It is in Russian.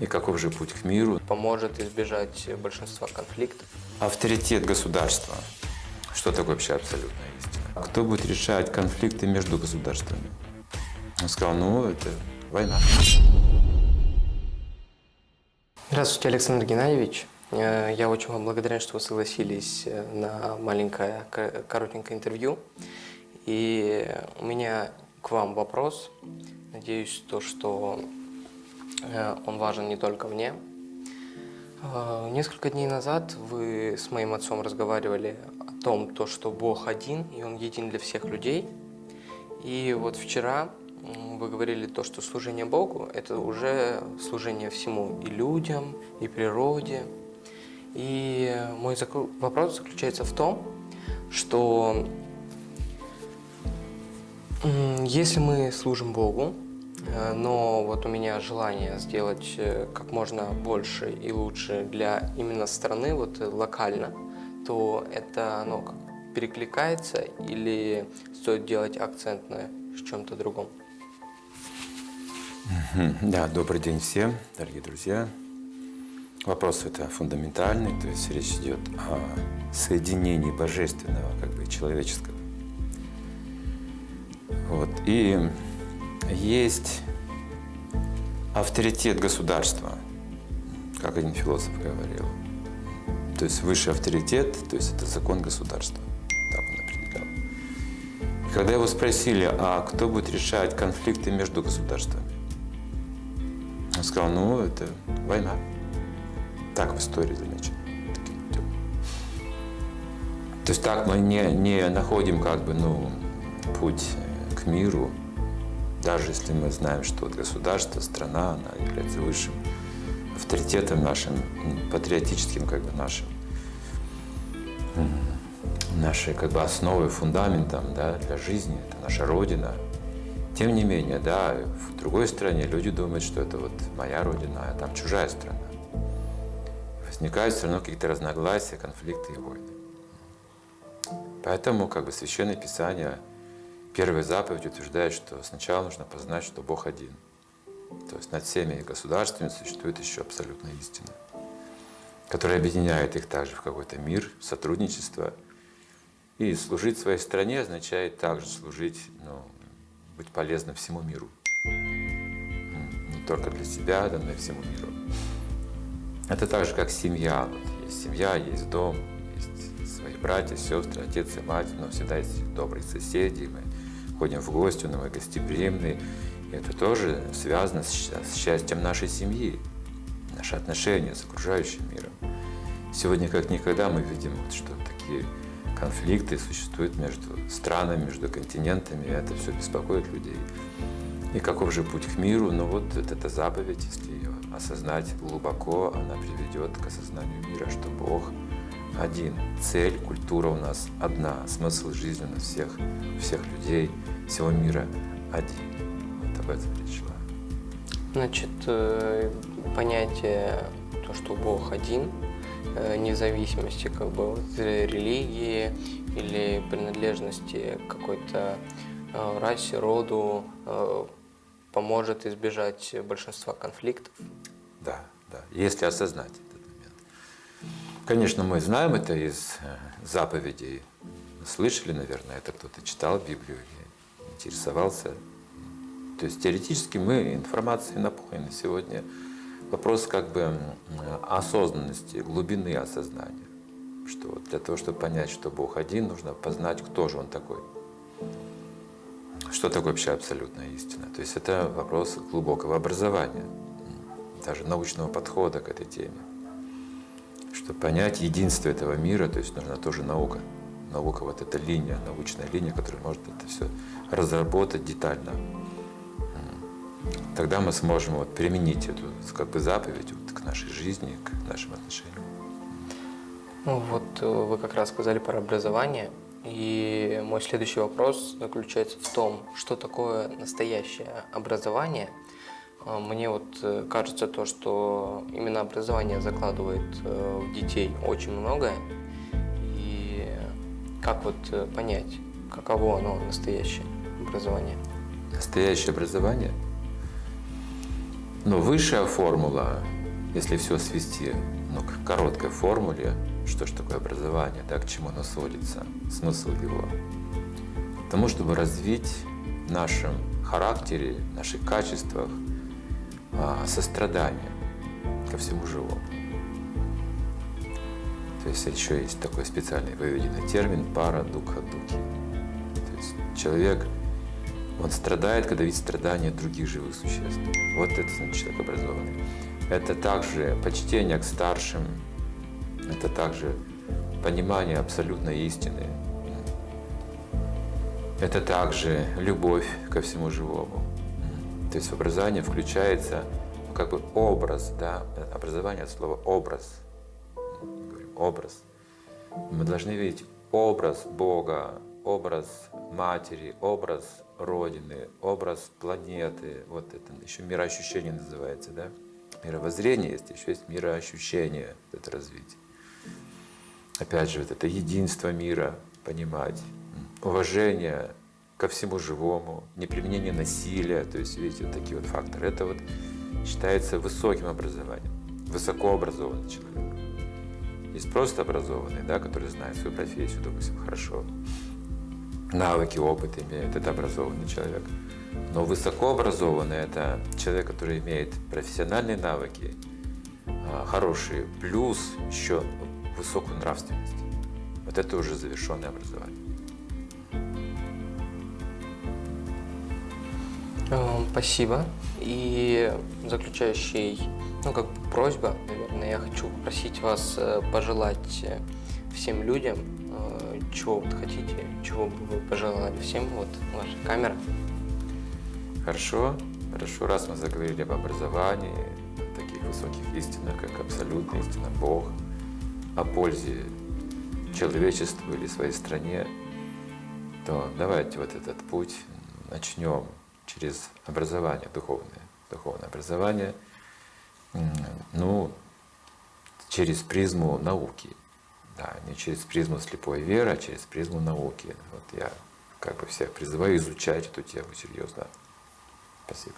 И каков же путь к миру? Поможет избежать большинства конфликтов. Авторитет государства. Что такое вообще абсолютная истина? Кто будет решать конфликты между государствами? Он сказал, ну, это война. Здравствуйте, Александр Геннадьевич. Э, Я очень вам благодарен, что вы согласились э, на маленькое, ко- коротенькое интервью. И у меня к вам вопрос. Надеюсь, то, что он важен не только мне. Э, Несколько дней назад вы с моим отцом разговаривали о том, то, что Бог один, и Он един для всех людей. И вот вчера вы говорили то, что служение Богу – это уже служение всему, и людям, и природе. И мой вопрос заключается в том, что если мы служим Богу, э, но вот у меня желание сделать э, как можно больше и лучше для именно страны, вот э, локально, то это оно перекликается или стоит делать акцент на чем-то другом? Да, добрый день всем, дорогие друзья. Вопрос это фундаментальный, то есть речь идет о соединении божественного как бы человеческого. Вот. И есть авторитет государства, как один философ говорил. То есть высший авторитет, то есть это закон государства. Так он определял. И когда его спросили, а кто будет решать конфликты между государствами, он сказал, ну, это война. Так в истории замечено. То есть так мы не, не находим как бы, ну, путь к миру, даже если мы знаем, что вот государство, страна, она является высшим авторитетом нашим, патриотическим как бы нашим, нашей как бы основой, фундаментом да, для жизни, это наша Родина. Тем не менее, да, в другой стране люди думают, что это вот моя Родина, а там чужая страна. Возникают все равно какие-то разногласия, конфликты и войны. Поэтому как бы Священное Писание, первая заповедь утверждает, что сначала нужно познать, что Бог один. То есть над всеми государствами существует еще абсолютная истина, которая объединяет их также в какой-то мир, сотрудничество. И служить своей стране означает также служить, ну, быть полезным всему миру. Не только для себя, но и всему миру. Это так же, как семья. Вот есть семья, есть дом, есть свои братья, сестры, отец и мать, но всегда есть добрые соседи. Мы ходим в гости, но мы гостеприимны. И это тоже связано с с счастьем нашей семьи, наши отношения с окружающим миром. Сегодня как никогда мы видим, что такие конфликты существуют между странами, между континентами, и это все беспокоит людей. И каков же путь к миру? Ну вот эта заповедь, если ее осознать глубоко, она приведет к осознанию мира, что Бог один. Цель, культура у нас одна, смысл жизни у нас всех, всех людей, всего мира один. Вот об этом речь шла. Значит, э, понятие то, что Бог один, э, независимости как бы от религии или принадлежности к какой-то э, расе, роду, поможет избежать большинства конфликтов. Да, да, если осознать. Конечно, мы знаем это из э, заповедей. Слышали, наверное, это кто-то читал Библию интересовался. То есть теоретически мы информацией наполнены сегодня. Вопрос как бы осознанности, глубины осознания. Что для того, чтобы понять, что Бог один, нужно познать, кто же Он такой. Что такое вообще абсолютная истина? То есть это вопрос глубокого образования, даже научного подхода к этой теме. Чтобы понять единство этого мира, то есть нужна тоже наука. Наука вот эта линия, научная линия, которая может это все разработать детально. Тогда мы сможем вот применить эту как бы заповедь вот к нашей жизни, к нашим отношениям. Ну вот э, вы как раз сказали про образование, и мой следующий вопрос заключается в том, что такое настоящее образование. А, Мне вот э, кажется то, что именно образование закладывает э, в детей очень многое, и как вот э, понять, каково оно настоящее образование? Настоящее образование. Но высшая формула, если все свести ну, к короткой формуле, что же такое образование, да, к чему оно сводится, смысл его, тому, чтобы развить в нашем характере, в наших качествах а, сострадание ко всему живому. То есть еще есть такой специальный выведенный термин пара духа духи. То есть человек, он страдает, когда видит страдания других живых существ. Вот это значит человек образованный. Это также почтение к старшим, это также понимание абсолютной истины. Это также любовь ко всему живому. То есть в образование включается как бы образ, да, образование от слова образ, образ. Мы должны видеть образ Бога, образ матери, образ Родины, образ планеты. Вот это еще мироощущение называется, да? Мировоззрение есть, еще есть мироощущение, это развитие. Опять же, вот это единство мира понимать, уважение ко всему живому, неприменение насилия, то есть, видите, вот такие вот факторы. Это вот считается высоким образованием, высокообразованный человек. Есть просто образованный, да, который знает свою профессию, допустим, хорошо, навыки, опыт имеет, это образованный человек. Но высокообразованный – это человек, который имеет профессиональные навыки, а, хорошие, плюс еще высокую нравственность. Вот это уже завершенное образование. Спасибо. И заключающий, ну как бы просьба, наверное, я хочу попросить вас э, пожелать э, всем людям, э, чего вот хотите, чего бы вы пожелали всем, вот ваша камера. Хорошо, хорошо, раз мы заговорили об образовании, таких высоких истинах, как абсолютная истина, Бог, о пользе человечеству или своей стране, то давайте вот этот путь начнем через образование духовное, духовное образование, ну, через призму науки, да, не через призму слепой веры, а через призму науки. Вот я как бы всех призываю изучать эту тему серьезно. Спасибо.